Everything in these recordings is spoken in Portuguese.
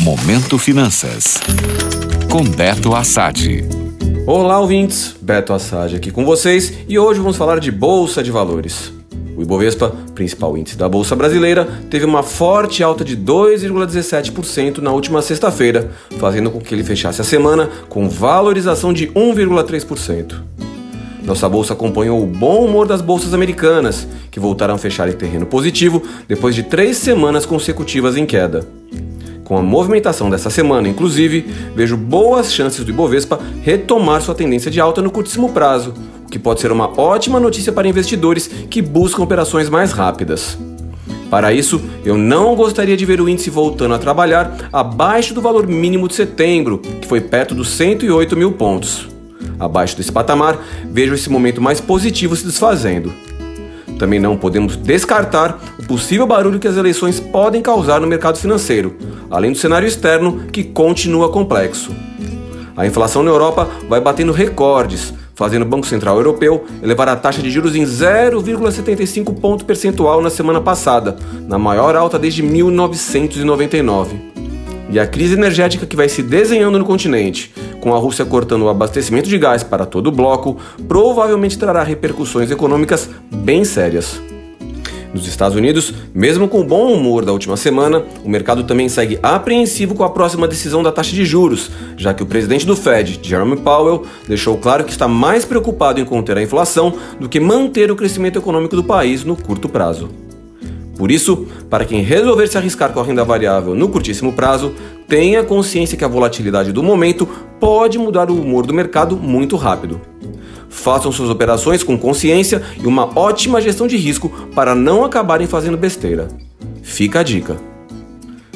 Momento Finanças. Com Beto Assad. Olá, ouvintes. Beto Assad aqui com vocês e hoje vamos falar de Bolsa de Valores. O Ibovespa, principal índice da Bolsa Brasileira, teve uma forte alta de 2,17% na última sexta-feira, fazendo com que ele fechasse a semana com valorização de 1,3%. Nossa bolsa acompanhou o bom humor das bolsas americanas, que voltaram a fechar em terreno positivo depois de três semanas consecutivas em queda. Com a movimentação dessa semana, inclusive, vejo boas chances do Ibovespa retomar sua tendência de alta no curtíssimo prazo, o que pode ser uma ótima notícia para investidores que buscam operações mais rápidas. Para isso, eu não gostaria de ver o índice voltando a trabalhar abaixo do valor mínimo de setembro, que foi perto dos 108 mil pontos. Abaixo desse patamar, vejo esse momento mais positivo se desfazendo. Também não podemos descartar o possível barulho que as eleições podem causar no mercado financeiro, além do cenário externo que continua complexo. A inflação na Europa vai batendo recordes, fazendo o Banco Central Europeu elevar a taxa de juros em 0,75 ponto percentual na semana passada, na maior alta desde 1999. E a crise energética que vai se desenhando no continente, com a Rússia cortando o abastecimento de gás para todo o bloco, provavelmente trará repercussões econômicas bem sérias. Nos Estados Unidos, mesmo com o bom humor da última semana, o mercado também segue apreensivo com a próxima decisão da taxa de juros, já que o presidente do Fed, Jerome Powell, deixou claro que está mais preocupado em conter a inflação do que manter o crescimento econômico do país no curto prazo. Por isso, para quem resolver se arriscar com a renda variável no curtíssimo prazo, tenha consciência que a volatilidade do momento pode mudar o humor do mercado muito rápido. Façam suas operações com consciência e uma ótima gestão de risco para não acabarem fazendo besteira. Fica a dica.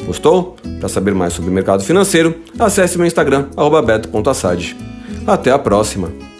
Gostou? Para saber mais sobre o mercado financeiro, acesse meu Instagram, beto.assad. Até a próxima!